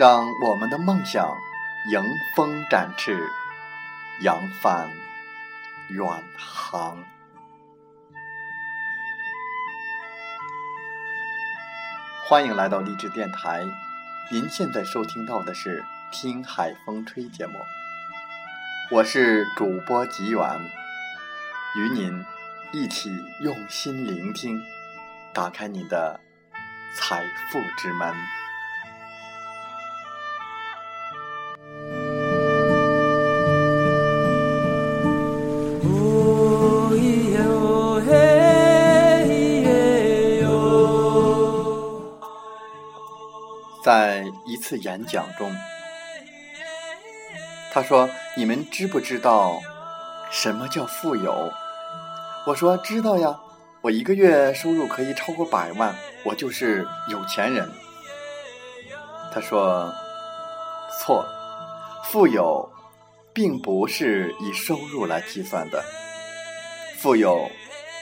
让我们的梦想迎风展翅，扬帆远航。欢迎来到励志电台，您现在收听到的是《听海风吹》节目，我是主播吉远，与您一起用心聆听，打开你的财富之门。次演讲中，他说：“你们知不知道什么叫富有？”我说：“知道呀，我一个月收入可以超过百万，我就是有钱人。”他说：“错，富有并不是以收入来计算的，富有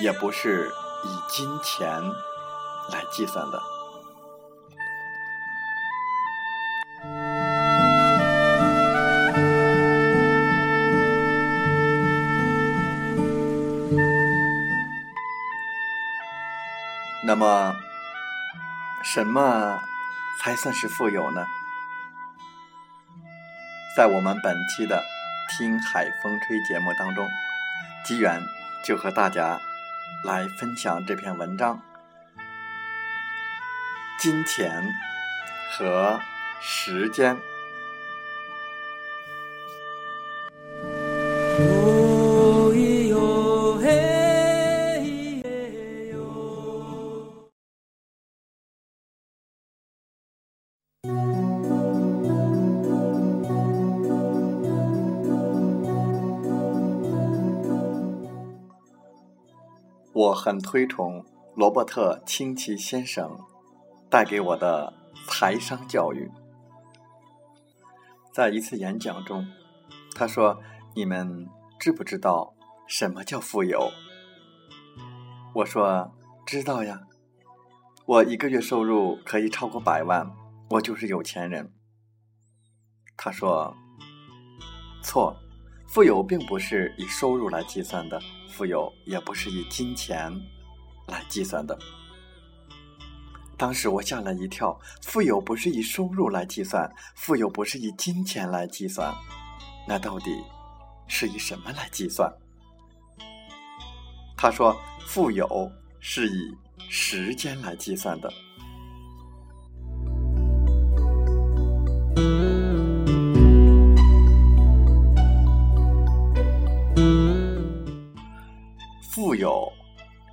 也不是以金钱来计算的。”那么，什么才算是富有呢？在我们本期的《听海风吹》节目当中，机缘就和大家来分享这篇文章：金钱和时间。我很推崇罗伯特清崎先生带给我的财商教育。在一次演讲中，他说：“你们知不知道什么叫富有？”我说：“知道呀，我一个月收入可以超过百万，我就是有钱人。”他说：“错，富有并不是以收入来计算的。”富有也不是以金钱来计算的。当时我吓了一跳，富有不是以收入来计算，富有不是以金钱来计算，那到底是以什么来计算？他说，富有是以时间来计算的。有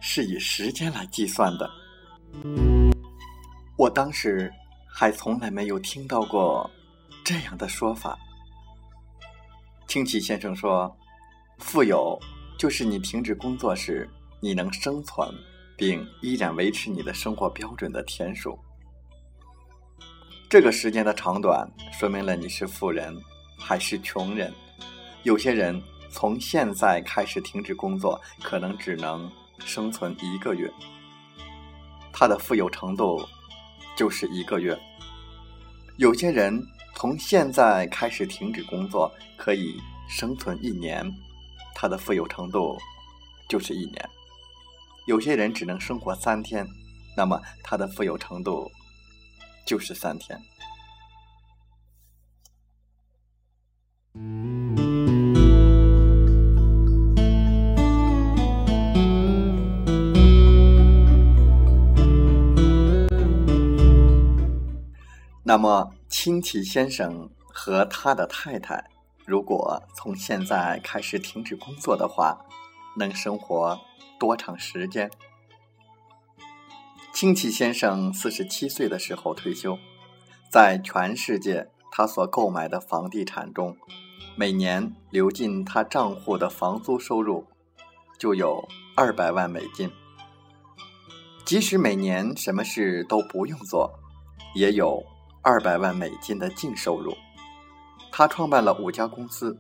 是以时间来计算的。我当时还从来没有听到过这样的说法。清崎先生说：“富有就是你停止工作时，你能生存并依然维持你的生活标准的天数。这个时间的长短，说明了你是富人还是穷人。有些人。”从现在开始停止工作，可能只能生存一个月。他的富有程度就是一个月。有些人从现在开始停止工作，可以生存一年，他的富有程度就是一年。有些人只能生活三天，那么他的富有程度就是三天。那么，清崎先生和他的太太如果从现在开始停止工作的话，能生活多长时间？清崎先生四十七岁的时候退休，在全世界他所购买的房地产中，每年流进他账户的房租收入就有二百万美金。即使每年什么事都不用做，也有二百万美金的净收入。他创办了五家公司，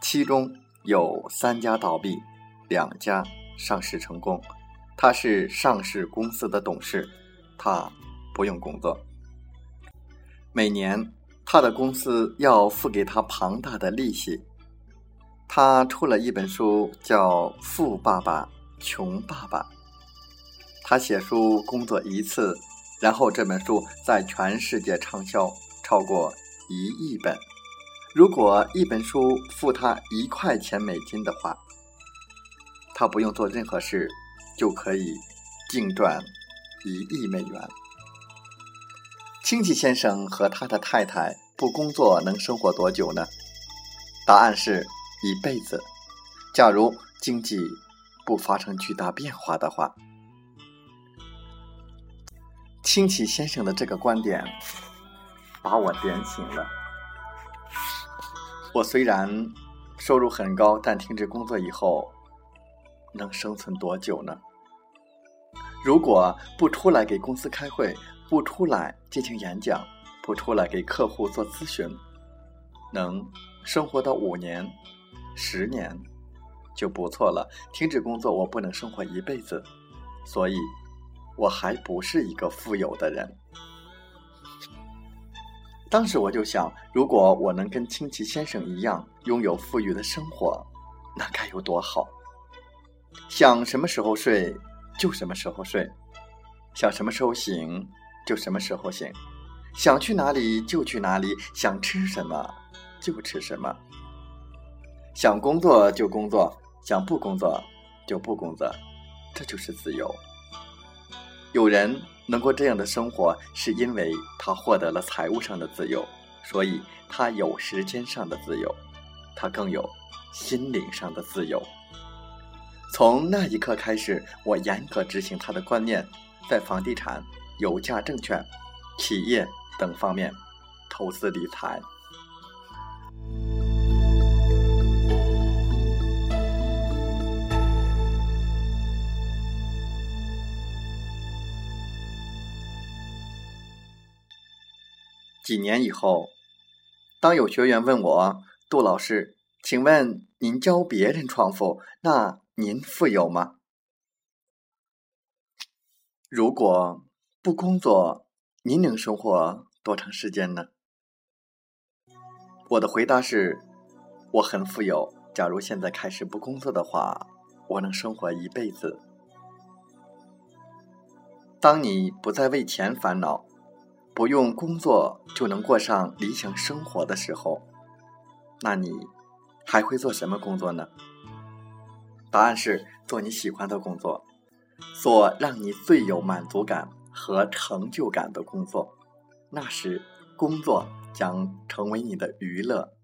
其中有三家倒闭，两家上市成功。他是上市公司的董事，他不用工作。每年他的公司要付给他庞大的利息。他出了一本书，叫《富爸爸穷爸爸》。他写书工作一次，然后这本书在全世界畅销超过一亿本。如果一本书付他一块钱美金的话，他不用做任何事，就可以净赚一亿美元。清崎先生和他的太太不工作能生活多久呢？答案是一辈子。假如经济不发生巨大变化的话，清崎先生的这个观点把我点醒了。我虽然收入很高，但停止工作以后能生存多久呢？如果不出来给公司开会，不出来进行演讲，不出来给客户做咨询，能生活到五年、十年就不错了。停止工作，我不能生活一辈子，所以我还不是一个富有的人。当时我就想，如果我能跟清崎先生一样拥有富裕的生活，那该有多好！想什么时候睡就什么时候睡，想什么时候醒就什么时候醒，想去哪里就去哪里，想吃什么就吃什么，想工作就工作，想不工作就不工作，这就是自由。有人。能过这样的生活，是因为他获得了财务上的自由，所以他有时间上的自由，他更有心灵上的自由。从那一刻开始，我严格执行他的观念，在房地产、有价证券、企业等方面投资理财。几年以后，当有学员问我：“杜老师，请问您教别人创富，那您富有吗？”如果不工作，您能生活多长时间呢？我的回答是：我很富有。假如现在开始不工作的话，我能生活一辈子。当你不再为钱烦恼。不用工作就能过上理想生活的时候，那你还会做什么工作呢？答案是做你喜欢的工作，做让你最有满足感和成就感的工作。那时，工作将成为你的娱乐，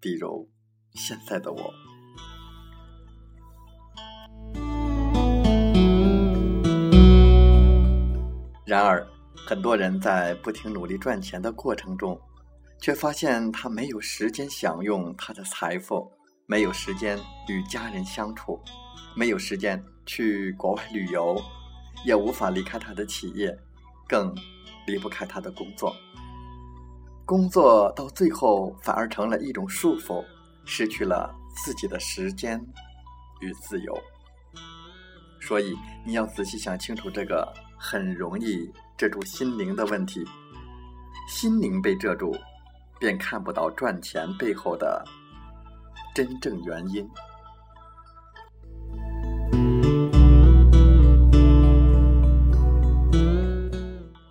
比如现在的我。然而。很多人在不停努力赚钱的过程中，却发现他没有时间享用他的财富，没有时间与家人相处，没有时间去国外旅游，也无法离开他的企业，更离不开他的工作。工作到最后反而成了一种束缚，失去了自己的时间与自由。所以，你要仔细想清楚这个很容易。遮住心灵的问题，心灵被遮住，便看不到赚钱背后的真正原因。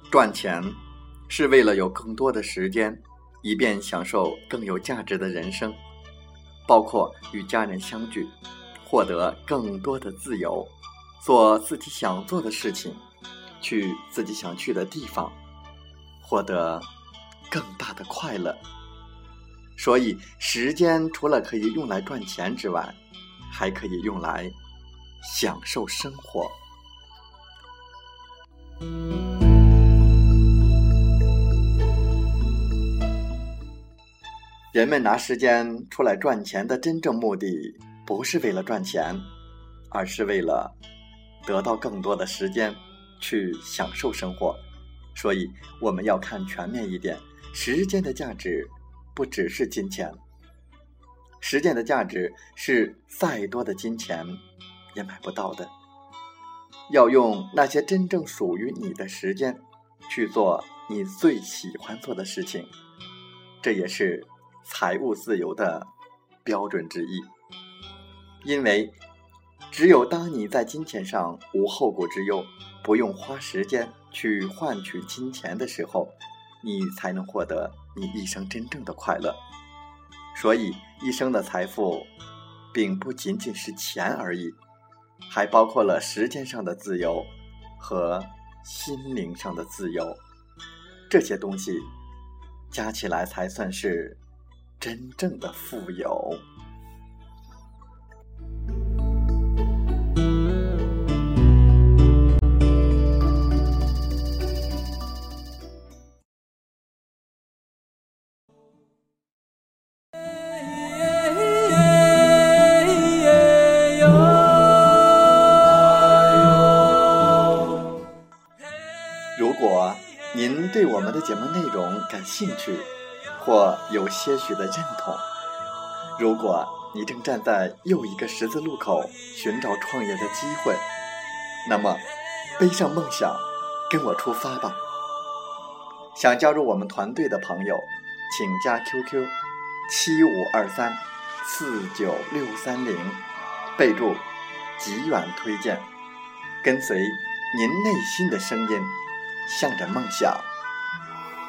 赚钱是为了有更多的时间，以便享受更有价值的人生，包括与家人相聚，获得更多的自由，做自己想做的事情。去自己想去的地方，获得更大的快乐。所以，时间除了可以用来赚钱之外，还可以用来享受生活。人们拿时间出来赚钱的真正目的，不是为了赚钱，而是为了得到更多的时间去享受生活。所以，我们要看全面一点，时间的价值不只是金钱，时间的价值是再多的金钱也买不到的。要用那些真正属于你的时间去做你最喜欢做的事情，这也是。财务自由的标准之一，因为只有当你在金钱上无后顾之忧，不用花时间去换取金钱的时候，你才能获得你一生真正的快乐。所以，一生的财富并不仅仅是钱而已，还包括了时间上的自由和心灵上的自由。这些东西加起来才算是。真正的富有。节目内容感兴趣，或有些许的认同。如果你正站在又一个十字路口寻找创业的机会，那么背上梦想，跟我出发吧。想加入我们团队的朋友，请加 QQ 七五二三四九六三零，备注“极远推荐”，跟随您内心的声音，向着梦想